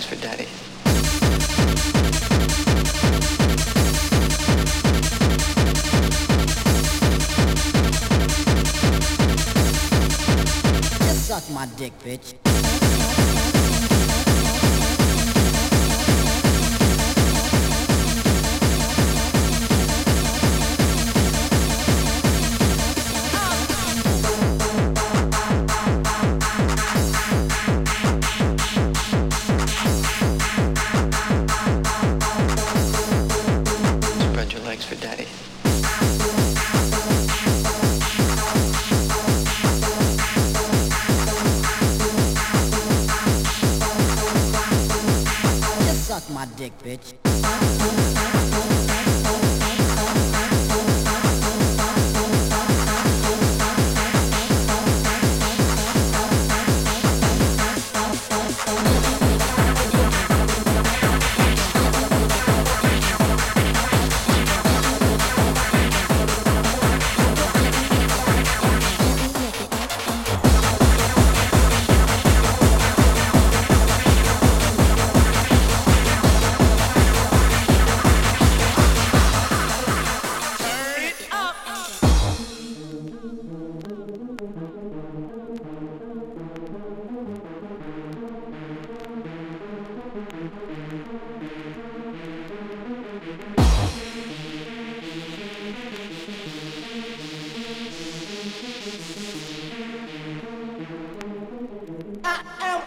Thanks for daddy. Suck my dick, bitch.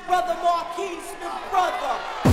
brother Marquis Smith, brother.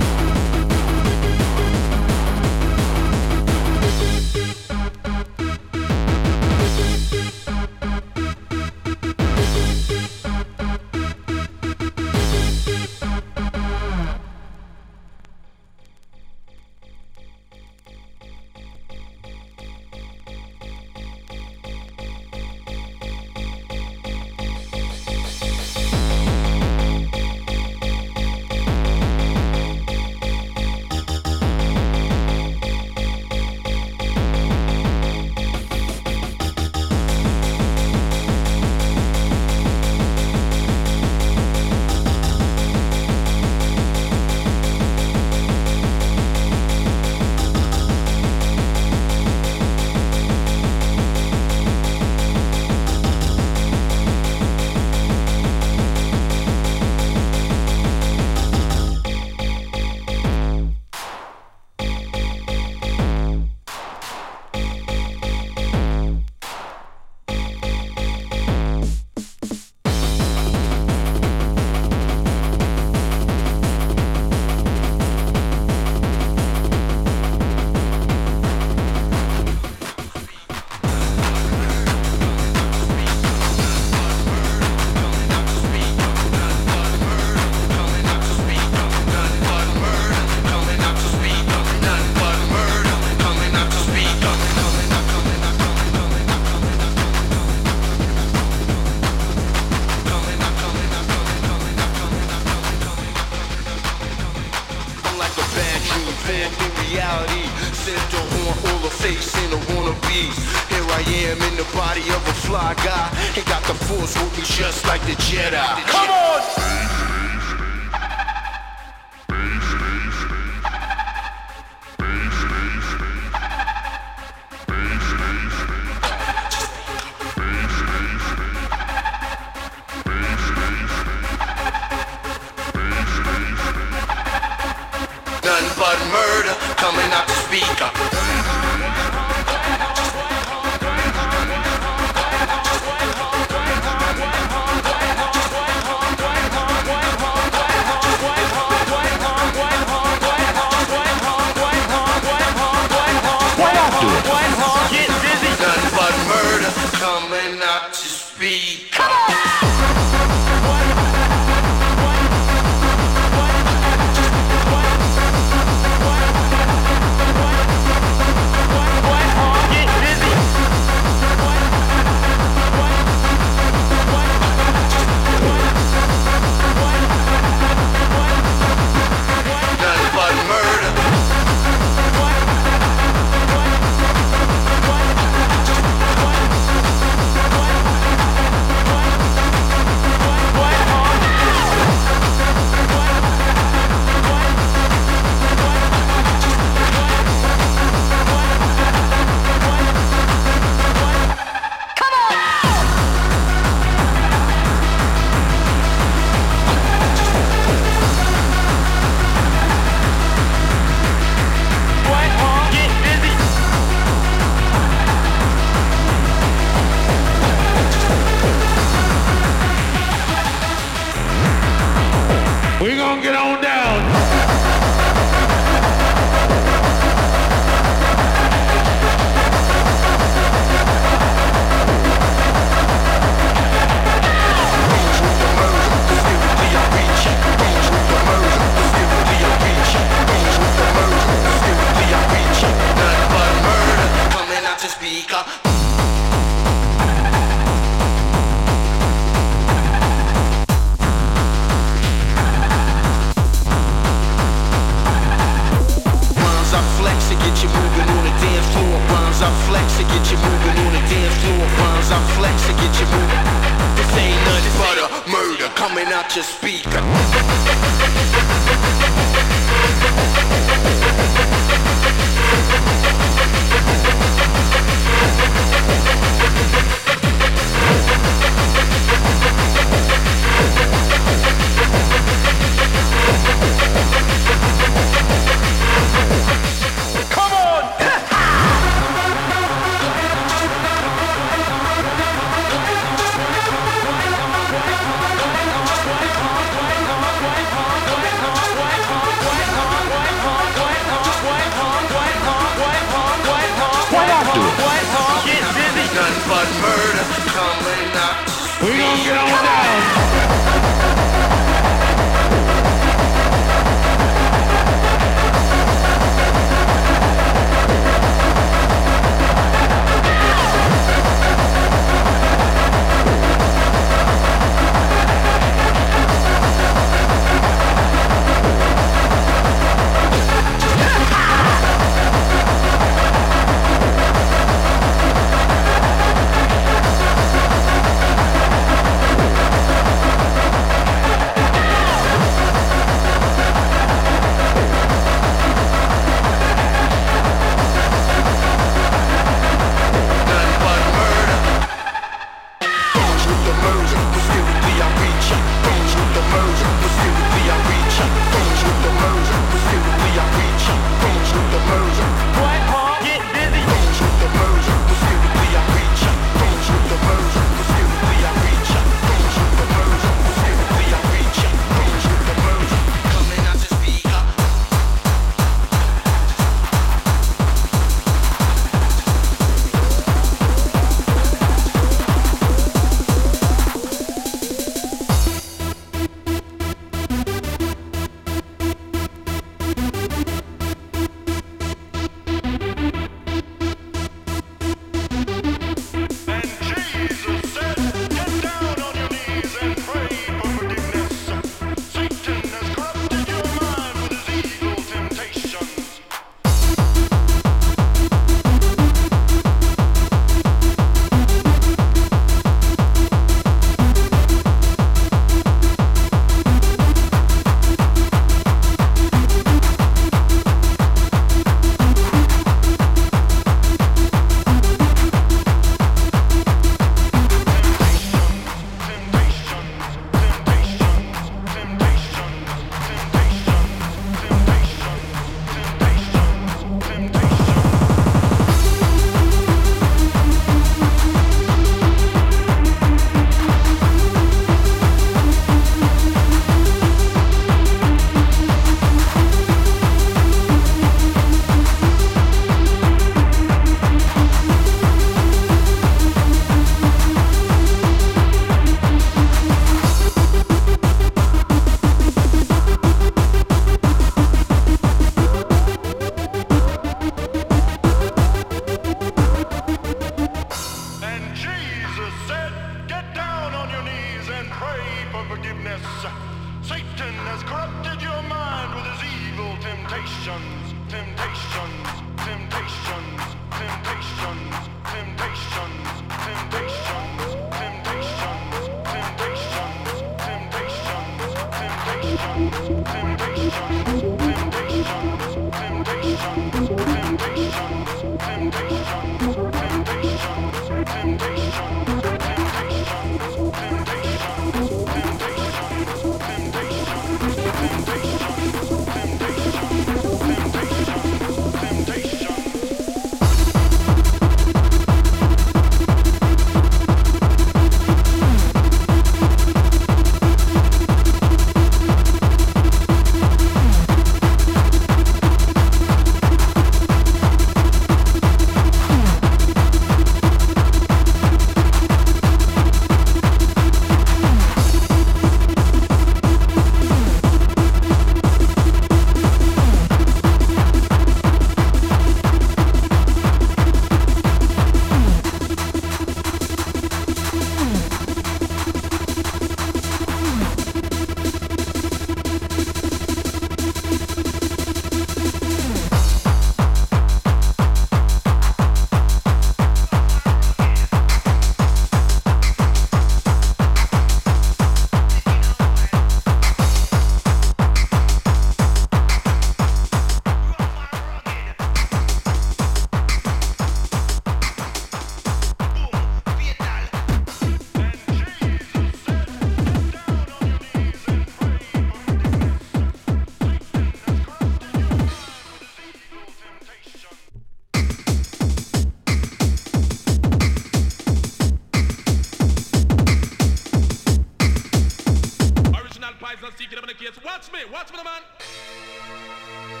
Watch me, watch me, the man.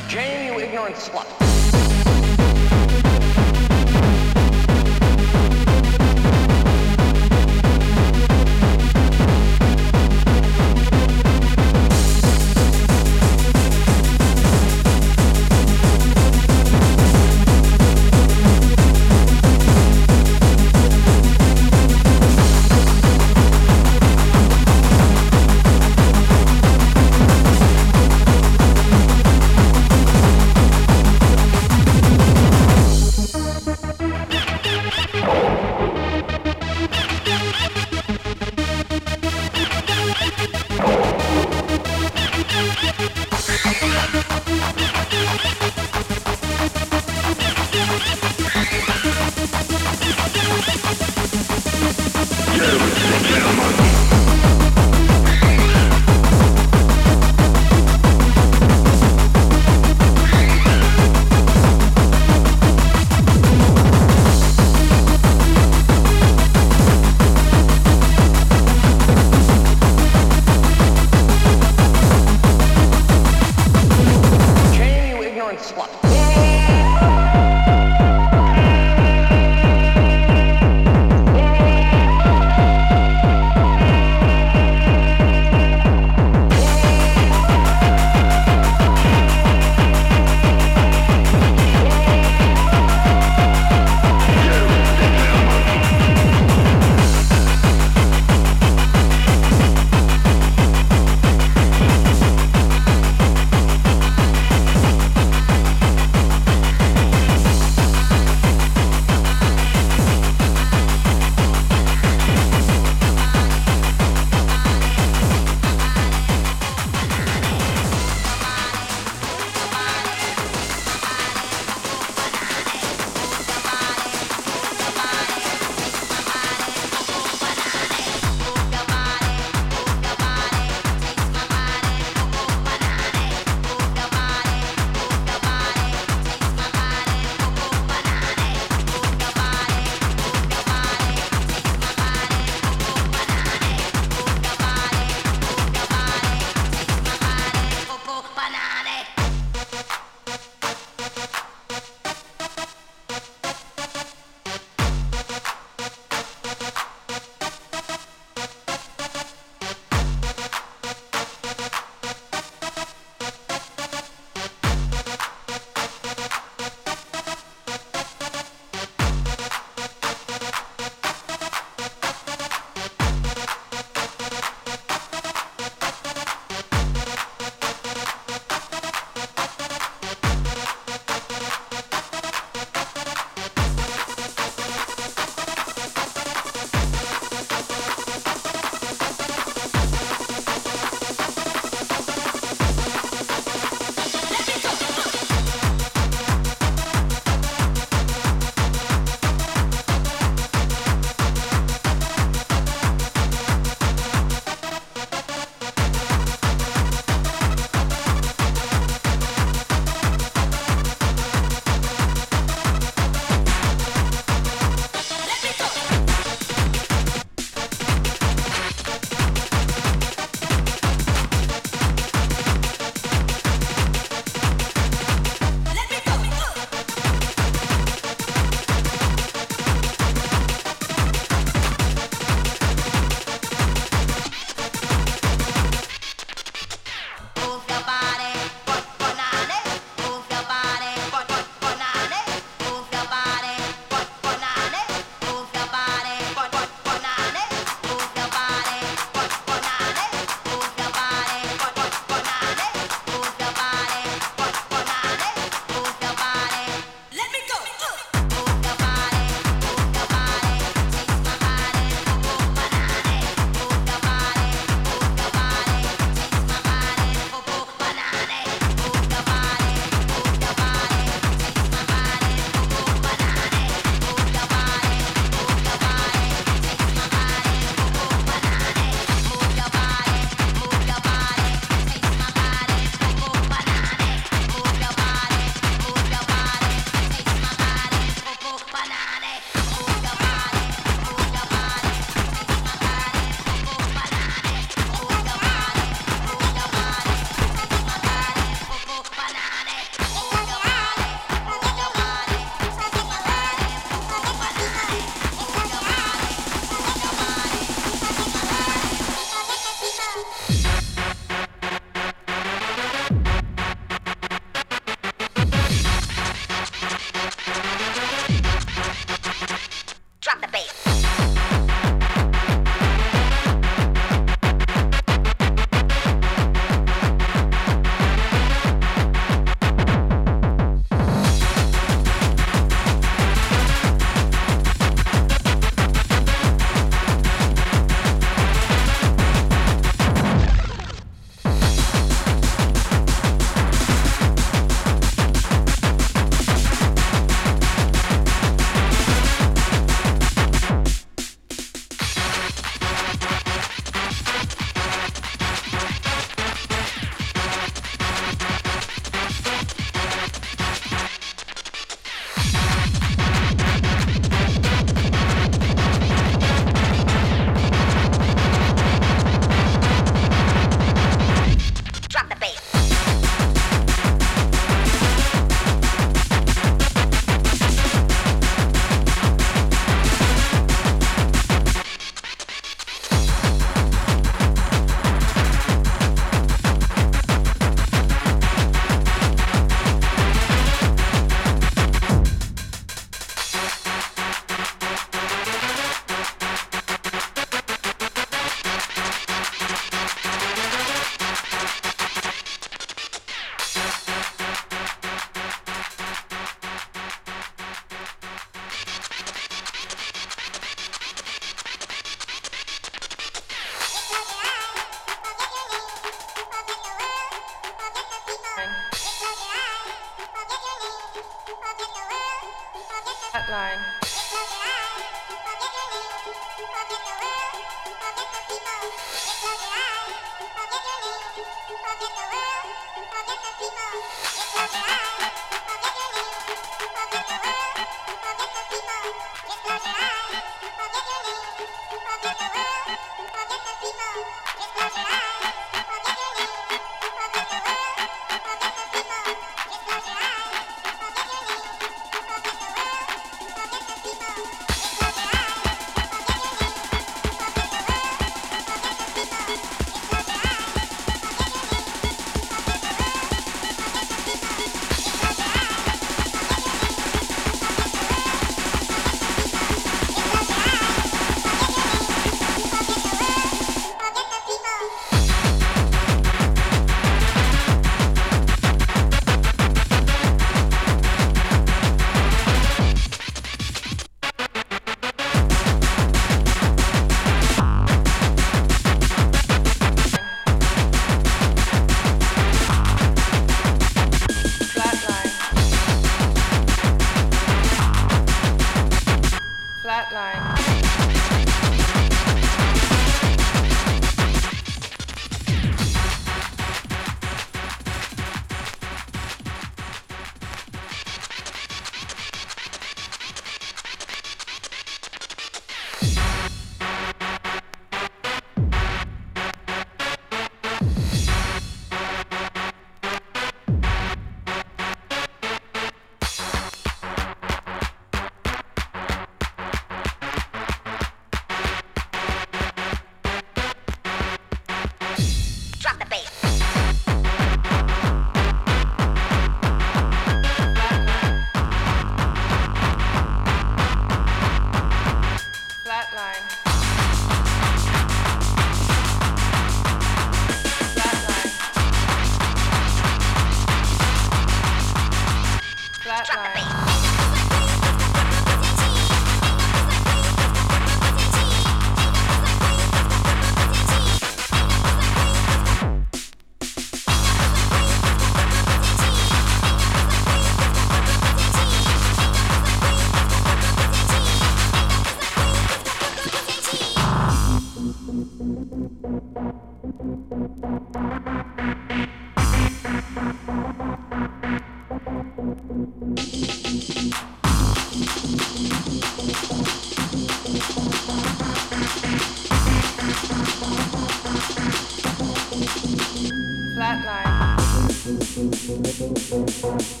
One,